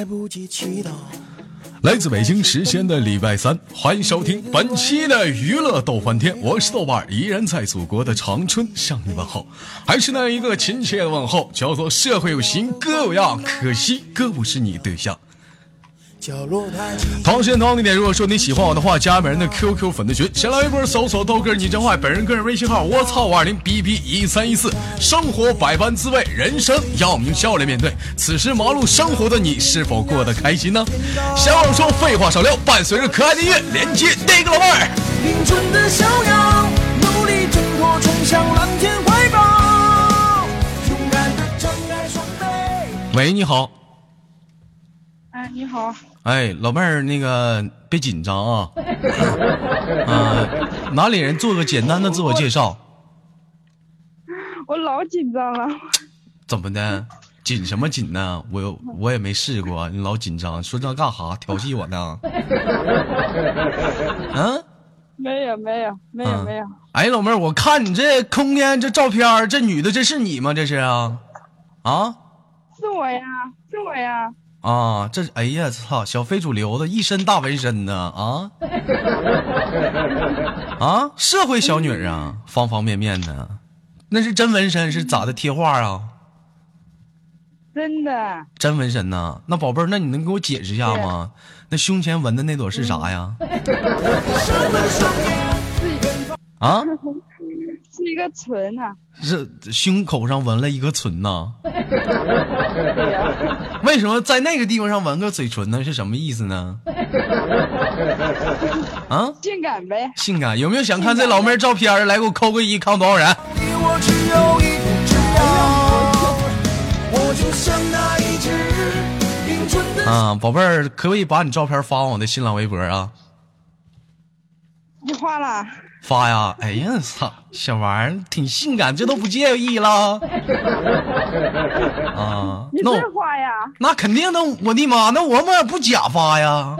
来不及祈祷。来自北京时间的礼拜三，欢迎收听本期的娱乐逗翻天，我是豆瓣，依然在祖国的长春向你问候，还是那一个亲切的问候，叫做社会有型哥有样，可惜哥不是你对象。同时，同样地点，如果说你喜欢我的话，加本人的 QQ 粉丝群，先来微博搜索豆哥你真坏，本人个人微信号我操五二零 B B 一三一四。生活百般滋味，人生要我们用笑脸面对。此时忙碌生活的你，是否过得开心呢？闲话少说，废话少聊，伴随着可爱的音乐，连接那个老妹儿。喂，你好。哎，你好。哎，老妹儿，那个别紧张啊。啊，哪里人？做个简单的自我介绍。我老紧张了。怎么的？紧什么紧呢？我我也没试过，你老紧张，说这干哈？调戏我呢？嗯？没有没有没有没有。哎，老妹儿，我看你这空间这照片，这女的这是你吗？这是啊？啊？是我呀，是我呀。啊，这哎呀，操，小非主流的一身大纹身呢啊！啊，社会小女人啊，方方面面的，那是真纹身是咋的？贴画啊？真的。真纹身呐？那宝贝儿，那你能给我解释一下吗？那胸前纹的那朵是啥呀？啊？是一个唇呐，是胸口上纹了一个唇呐。为什么在那个地方上纹个嘴唇呢？是什么意思呢？啊？性感呗。性感，有没有想看这老妹儿照片来给我扣个一，看多少人？啊，宝贝儿，可不可以把你照片发我的新浪微博啊？你画了。发呀！哎呀，操，小玩意儿挺性感，这都不介意了啊？你真发呀？那肯定的，我的妈，那我们不假发呀？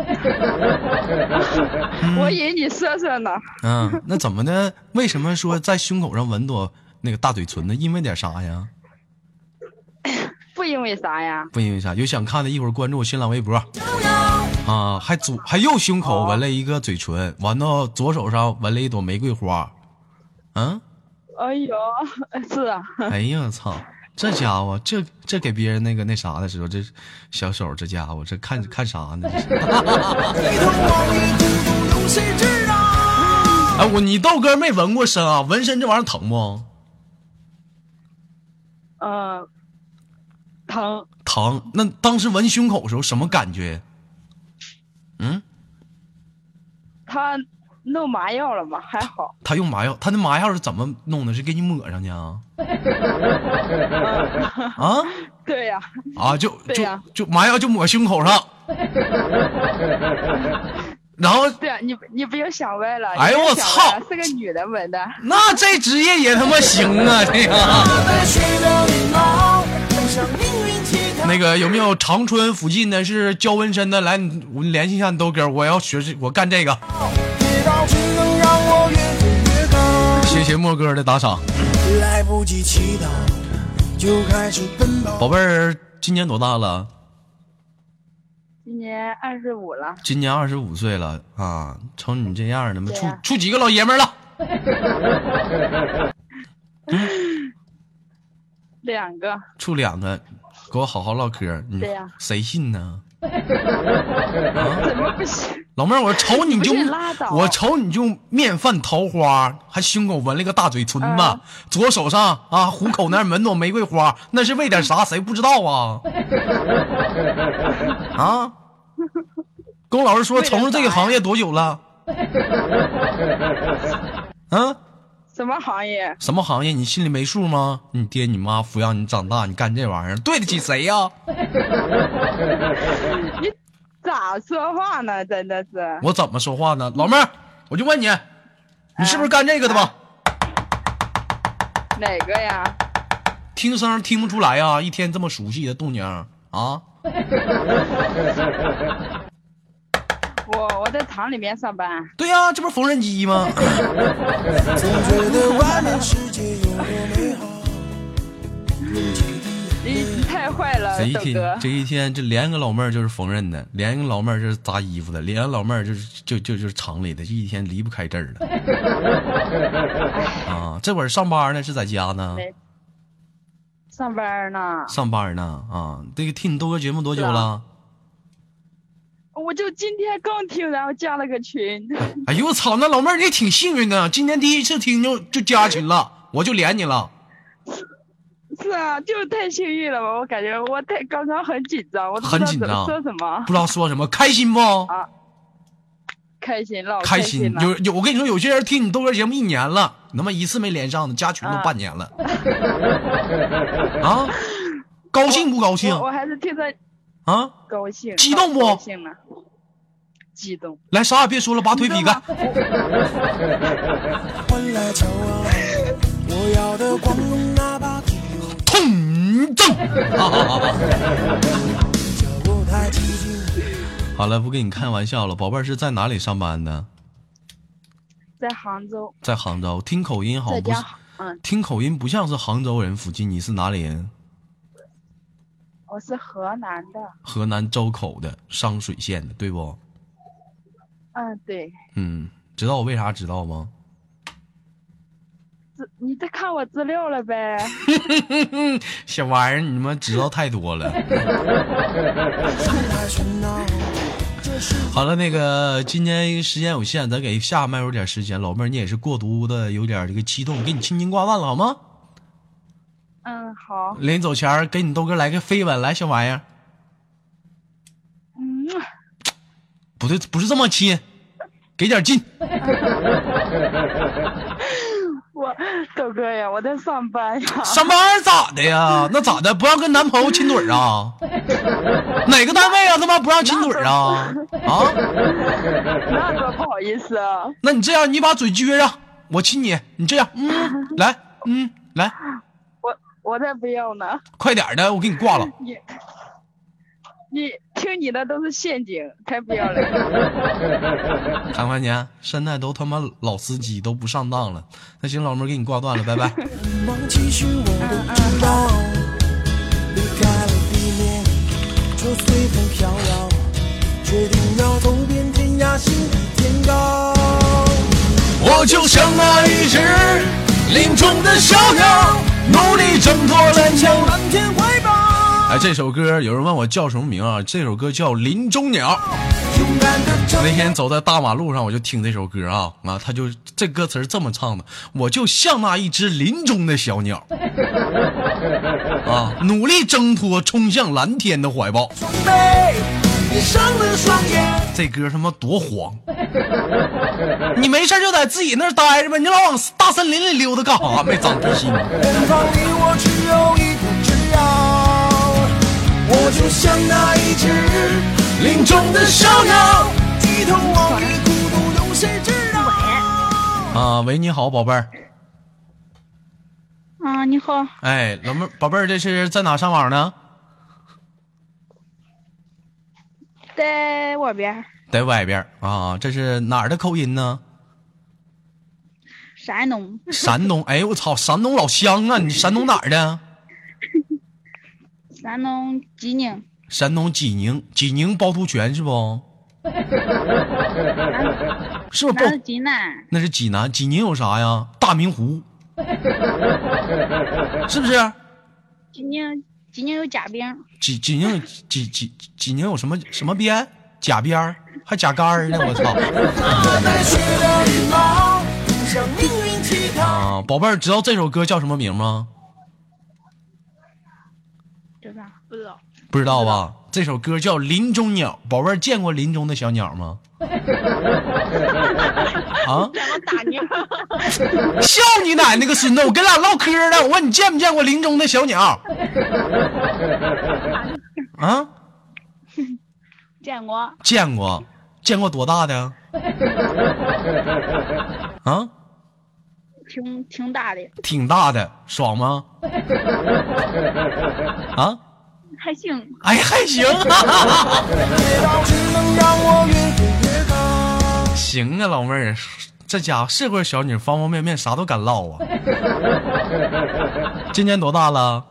我以为你色色呢。嗯，那怎么的？为什么说在胸口上纹朵那个大嘴唇呢？因为点啥呀？不因为啥呀？不因为啥？有想看的，一会儿关注我新浪微博。啊，还左还右胸口纹了一个嘴唇，完到左手上纹了一朵玫瑰花。嗯，哎呦，是啊。哎呀，操，这家伙，这这给别人那个那啥的时候，这小手，这家伙这看看啥呢？哎，我你豆哥没纹过身啊？纹身这玩意儿疼不？嗯，疼。疼。那当时纹胸口的时候什么感觉？嗯，他弄麻药了吗？还好。他用麻药，他那麻药是怎么弄的？是给你抹上去啊？啊？对呀。啊，就就就麻药就抹胸口上。然后。对啊，你你不要想歪了。哎呦我操！是个女的纹的。那这职业也他妈行啊！这个。那个有没有长春附近的是教纹身的？来，我联系一下你豆哥，我要学这，我干这个。谢谢莫哥的打赏。宝贝儿，今年多大了？今年二十五了。今年二十五岁了啊！瞅你这样的，处处几个老爷们了？两个。处两个。给我好好唠嗑，你谁信呢？怎么不信？老妹儿，我瞅你就我瞅你就面泛桃花，还胸口纹了个大嘴唇子，左手上啊虎口那儿纹朵玫瑰花，那是为点啥？谁不知道啊？啊！跟我老师说，从事这个行业多久了？啊？什么行业？什么行业？你心里没数吗？你爹你妈抚养你长大，你干这玩意儿，对得起谁呀？你咋说话呢？真的是我怎么说话呢？老妹儿，我就问你，你是不是干这个的吧？哪个呀？听声听不出来呀，一天这么熟悉的动静啊。我我在厂里面上班。对呀，这不是缝纫机吗？你你太坏了，这一天豆哥。这一天，这连个老妹儿就是缝纫的，连个老妹儿就是扎衣服的，连个老妹儿就是就就就是厂里的，这一天离不开这儿了。啊，这会儿上班呢，是在家呢？上班呢，上班呢？啊，这个听你豆哥节目多久了？我就今天刚听，然后加了个群。哎呦我操，那老妹儿你也挺幸运的，今天第一次听就就加群了，我就连你了。是啊，就是太幸运了吧！我感觉我太刚刚很紧张，我很紧张说什么不。知道说什么，开心不？开心，老开心了。有有，我跟你说，有些人听你豆哥节目一年了，他妈一次没连上呢，加群都啊半年了。啊，高兴不高兴我我还是听着啊？高兴，激动不高兴了，激动。来，啥也别说了，把腿比开。痛正。脚步太激进。好了，不跟你开玩笑了，宝贝儿是在哪里上班的？在杭州，在杭州。听口音好在不嗯，听口音不像是杭州人附近，你是哪里人？我是河南的。河南周口的，商水县的，对不？嗯，对。嗯，知道我为啥知道吗？资你在看我资料了呗？小玩意儿，你们知道太多了。好了，那个今天时间有限，咱给下麦有点时间。老妹儿，你也是过度的有点这个激动，给你轻轻挂断了好吗？嗯，好。临走前儿给你豆哥来个飞吻，来小玩意儿，嗯，不对，不是这么亲，给点劲。我豆哥呀，我在上班呀。上班咋的呀？那咋的？不让跟男朋友亲嘴儿啊？哪个单位啊？他妈不让亲嘴儿啊？啊？那多不好意思啊！那你这样，你把嘴撅上，我亲你。你这样，嗯，来，嗯，来，我我才不要呢！快点儿的，我给你挂了。你你听你的都是陷阱，才不要嘞！看看你，现在都他妈老司机都不上当了。那行，老妹儿给你挂断了，拜拜。忘记是我的主导，离开了地面，就随风飘摇，决定要走遍天涯，心比天高。我就像那一只林中的小鸟，哎，这首歌有人问我叫什么名啊？这首歌叫《林中鸟》。那天走在大马路上，我就听这首歌啊啊，他就这歌词这么唱的：我就像那一只林中的小鸟，啊，努力挣脱，冲向蓝天的怀抱。这歌他妈多黄！你没事就在自己那儿待着呗，你老往大森林里溜达干啥？没长逼心。我就像那一只林中的小鸟，低头望月，孤独有谁知道？啊，喂，你好，宝贝儿。啊，你好，哎，老妹儿，宝贝儿，这是在哪上网呢？在外边，在外边儿啊，这是哪儿的口音呢？山东，山东。哎呦我操，山东老乡啊！你山东哪儿的？山东济宁，山东济宁，济宁趵突泉是不？是不是趵？济南，那是济南，济宁有啥呀？大明湖，是不是？济宁，济宁有夹饼，济济宁有济济济宁有什么什么边？甲边儿还甲杆儿呢？我操！啊，宝贝儿，知道这首歌叫什么名吗？这啥？不知道。不知道吧？这首歌叫《林中鸟》，宝贝儿见过林中的小鸟吗？啊！笑你奶奶个孙子！我跟俩唠嗑呢，我问你见没见过林中的小鸟？啊，见过，见过，见过多大的？啊，挺挺大的，挺大的，爽吗？啊，还行。哎，还行。行啊，老妹儿，这家伙是会小女，方方面面啥都敢唠啊。今年多大了？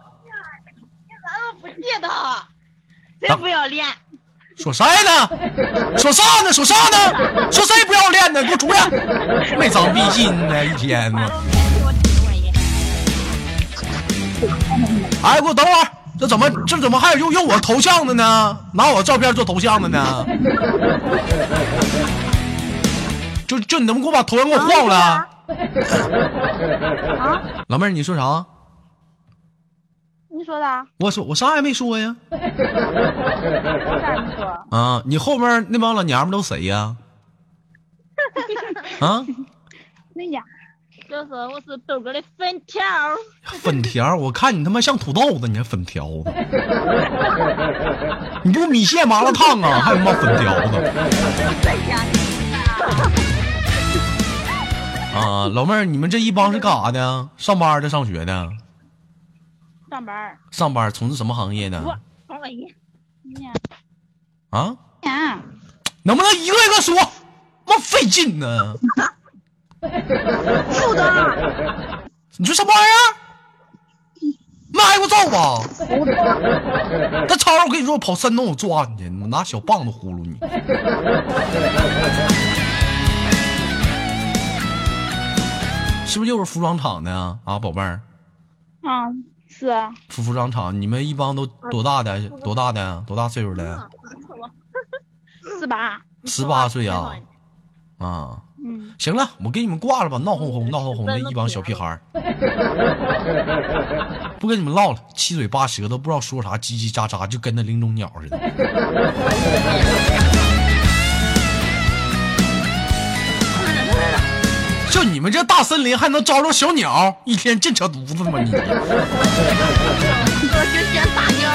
的，真不要脸。说啥呢？说啥呢？说啥呢？说谁不要脸呢？给我出来！没长逼心呢，一天呢。哎，给我等会儿，这怎么这怎么还有用用我头像的呢？拿我照片做头像的呢？就就你能不能给我把头像给我换了？啊？老妹儿，你说啥？你说的？啊我说我啥也没说呀。我咋没说？啊，你后面那帮老娘们都谁呀？啊，那呀，就是我是豆哥的粉条，粉条，我看你他妈像土豆子，你还粉条子？你不米线麻辣烫啊，还他妈粉条子？啊，老妹儿，你们这一帮是干啥的？上班的，上学的？上班。上班从事什么行业的？啊，能不能一个一个说？妈费劲呢！副的，你说什么玩意儿？妈给我揍吧！那超我跟你说，我跑山东我抓你去，我拿小棒子呼噜你。是不是又是服装厂的啊？啊，宝贝儿，啊，是啊，服服装厂，你们一帮都多大的？多大的？多大岁数的？十八？十八岁啊？啊，嗯，行了，我给你们挂了吧，闹哄哄、闹哄哄的一帮小屁孩儿，不跟你们唠了，七嘴八舌都不知道说啥，叽叽喳喳，就跟那林中鸟似的。就你们这大森林还能招着小鸟，一天净扯犊子吗你？我就选大鸟。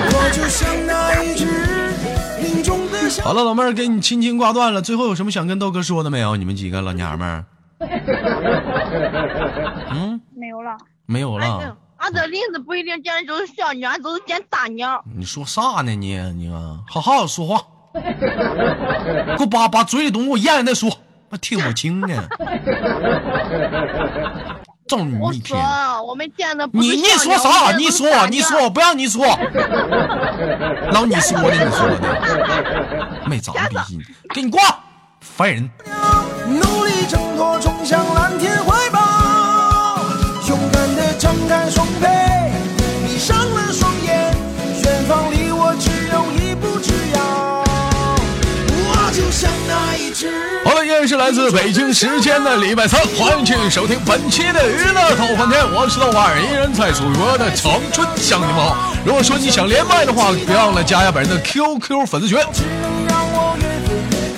我就像那一只林中的小好了，老妹儿给你轻轻挂断了，最后有什么想跟豆哥说的没有？你们几个老娘们儿？嗯，没有了。没有了。俺啊这林子不一定见的就是小鸟，俺都是见大鸟。你说啥呢你你啊，好好说话，给我把把嘴里东西给我咽了再说，我听不清呢。揍你我一天说！我们见的你你说啥？你说你说，不让你说，老你说的你说的，没长逼心，给你挂，烦人。来自北京时间的礼拜三，欢迎继续收听本期的娱乐逗翻天，我是豆瓣儿，依然在祖国的长春向你们好。如果说你想连麦的话，别忘了加一下本人的 QQ 粉丝群。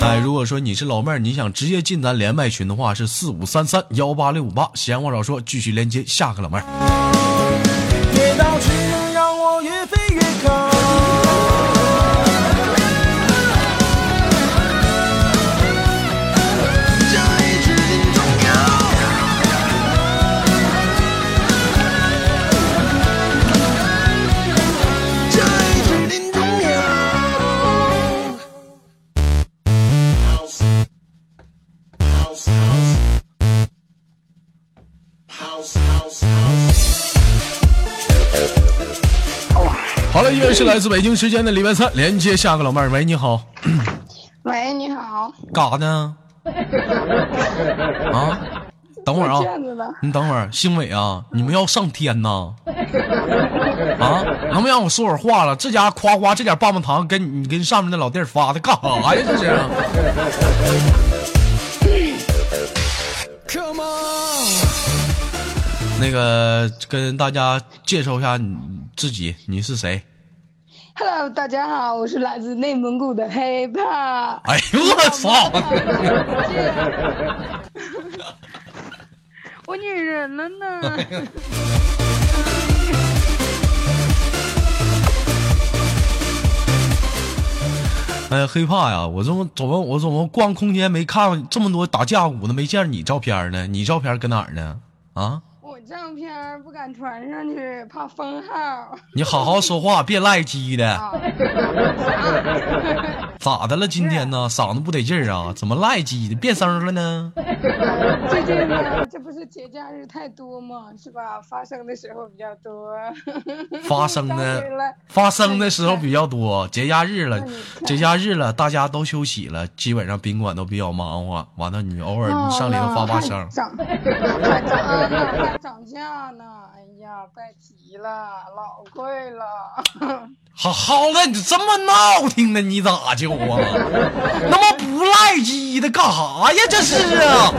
哎，如果说你是老妹儿，你想直接进咱连麦群的话，是四五三三幺八六五八。闲话少说，继续连接下个老妹儿。好了，依然是来自北京时间的礼拜三，连接下个老妹儿。喂，你好，喂，你好，干啥呢？啊，等会儿啊，你等会儿，星伟啊，你们要上天呐？啊，能不能让我说会儿话了？这家夸夸这点棒棒糖跟你跟上面那老弟儿发的干啥呀？这是？Come on，那个跟大家介绍一下你自己，你是谁？Hello，大家好，我是来自内蒙古的黑怕。哎呦我操！我女人了呢。哎呀，黑怕呀！我怎么怎么我怎么逛空间没看这么多打架舞的，没见着你照片呢？你照片搁哪儿呢？啊！我照片不敢传上去，怕封号。你好好说话，别赖鸡的。啊，咋的了？今天呢，嗓子不得劲儿啊？怎么赖鸡的变声了呢？最近呢，这不是节假日太多吗，是吧？发生的时候比较多。发生刚的发生的时候比较多，节假日了节假日了，大家都休息了，基本上宾馆都比较忙活。完了，你偶尔你上里头发发声还，涨，价呢。哎呀，别提了，老贵了。好好的，你这么闹挺呢？你咋就啊？那么不赖鸡的干啥呀？这是啊！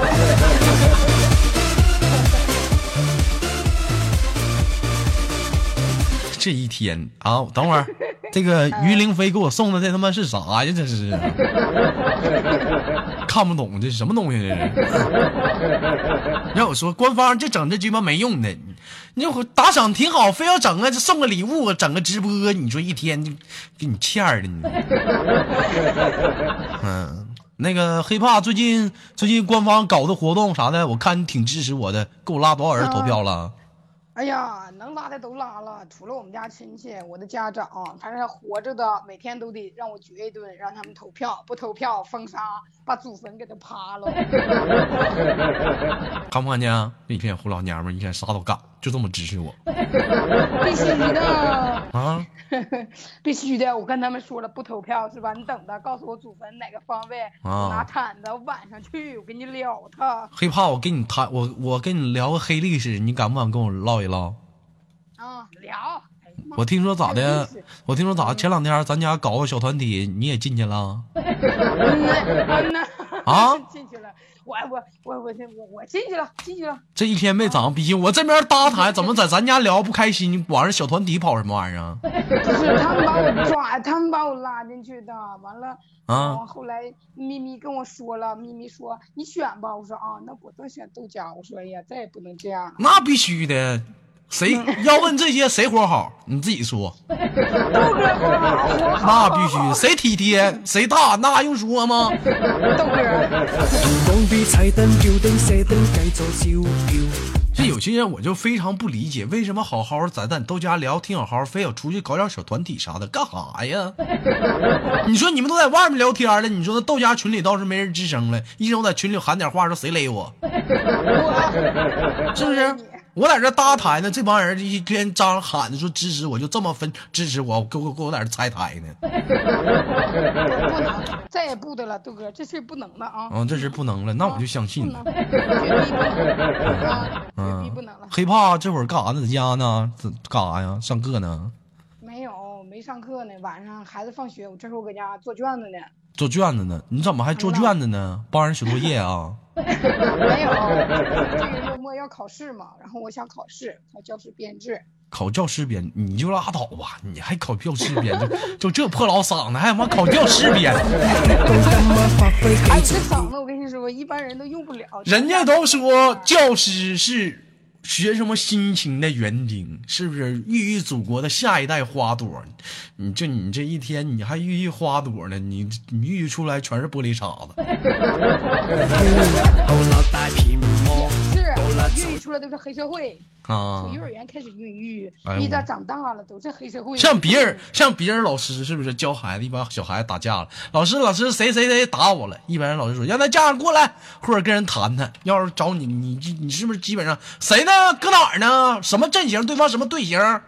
这一天啊，等会儿，这个于凌飞给我送的这他妈是啥呀？这是看不懂，这是什么东西？这是？让我说，官方就整这鸡巴没用的，你这打赏挺好，非要整个送个礼物，整个直播，你说一天就给你欠的你。嗯，那个黑怕最近最近官方搞的活动啥的，我看你挺支持我的，给我拉多少人投票了？哎呀，能拉的都拉了，除了我们家亲戚，我的家长，反正活着的，每天都得让我绝一顿，让他们投票，不投票封杀，把祖坟给他趴了。看不看见啊？这一天胡老娘们一天啥都干，就这么支持我 必须的，啊！必须的，我跟他们说了，不投票是吧？你等着，告诉我祖坟哪个方位，啊我拿铲子，我晚上去，我给你撩他。黑怕我跟你谈，我我跟你聊个黑历史，你敢不敢跟我唠一唠？啊，聊。我听说咋的？我听说咋？前两天咱家搞个小团体，你也进去了？嗯呐嗯呐啊 进去了，我我我我我我进去了，进去了。这一天没长逼心，我这边搭台怎么在咱家聊不开心？你往人小团体跑什么玩意儿啊？不是他们把我抓，他们把我拉进去的。完了，啊嗯后来咪咪跟我说了，咪咪说你选吧。我说啊，那我都选豆浆。我说哎呀，再也不能这样了。那必须的，谁要问这些谁活好？你自己说。豆哥活好，那必须，谁体贴谁大，那还用说吗？豆哥。这有些人我就非常不理解，为什么好好在咱豆家聊挺好好，非要出去搞点小团体啥的，干啥呀？你说你们都在外面聊天了，你说那豆家群里倒是没人吱声了，一整在群里喊点话，说谁勒，我 是不是？我在这搭台呢，这帮人一天张喊着说支持我，就这么分支持我，给我给我在这拆台呢。不不能，再也不的了，豆哥，这事不能了啊。嗯，这事不能了，那我就相信不了能，。绝逼不能啊，绝逼嗯不能了。黑怕这会儿干啥呢？在家呢？干啥呀？上课呢？上课呢。晚上孩子放学，我这时候搁家做卷子呢。做卷子呢？你怎么还做卷子呢？帮人写作业啊？没有，这个周末要考试嘛，然后我想考试，考教师编制。考教师编，你就拉倒吧，你还考教师编，就 就这破老嗓子，还他妈考教师编，哎，这嗓子我跟你说，一般人都用不了。人家都说教师是学什么辛勤的园丁，是不是孕育祖国的下一代花朵？你就你这一天你还孕育花朵呢？你你孕育出来全是玻璃碴子。孕育出来都是黑社会，啊从幼儿园开始孕育一旦长大了都是黑社会。像别人像别人老师是不是教孩子一般小孩子打架了？老师老师谁谁谁打我了？一般人老师说让他家长过来，或者跟人谈谈。要是找你，你你你是不是基本上谁呢？搁哪儿呢？什么阵型？对方什么队形？啊，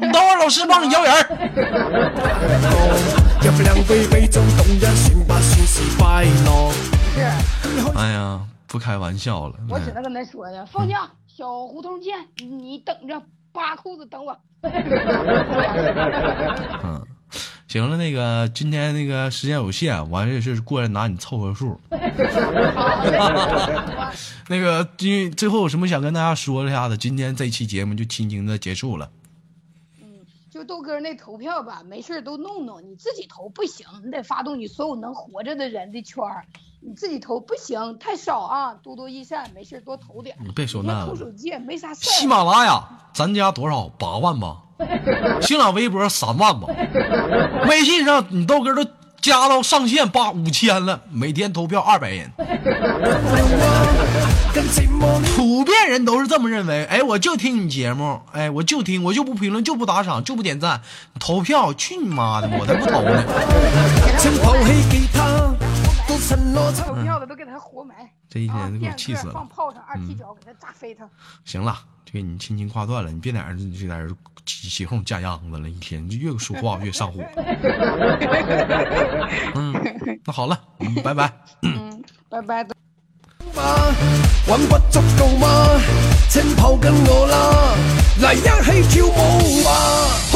你等会儿老师帮你摇人 不开玩笑了。我只能跟他说呀，放假小胡同见，你等着扒裤子等我。嗯，行了，那个今天那个时间有限，我还是过来拿你凑合数。那个，今最后有什么想跟大家说一下的？今天这期节目就轻轻的结束了。豆哥那投票吧，没事都弄弄，你自己投不行，你得发动你所有能活着的人的圈，你自己投不行，太少啊，多多益善，没事多投点。你别说那。那投手机也没啥。喜马拉雅，咱家多少？八万吧。新浪微博三万吧。微信上你豆哥都加到上限八五千了，每天投票二百人。人都是这么认为。哎，我就听你节目，哎，我就听，我就不评论，就不打赏，就不点赞，投票去你妈的，我才不投呢！投。票的都给他活埋，这一天给我气死了。放炮上，二踢脚给他炸飞他。行了，这个你轻轻挂断了，你别在这就在这起起哄架秧子了，一天就越说话越上火。嗯，那好了，拜拜。嗯，拜拜。玩不足够吗请抱紧我啦。来一起跳舞吧。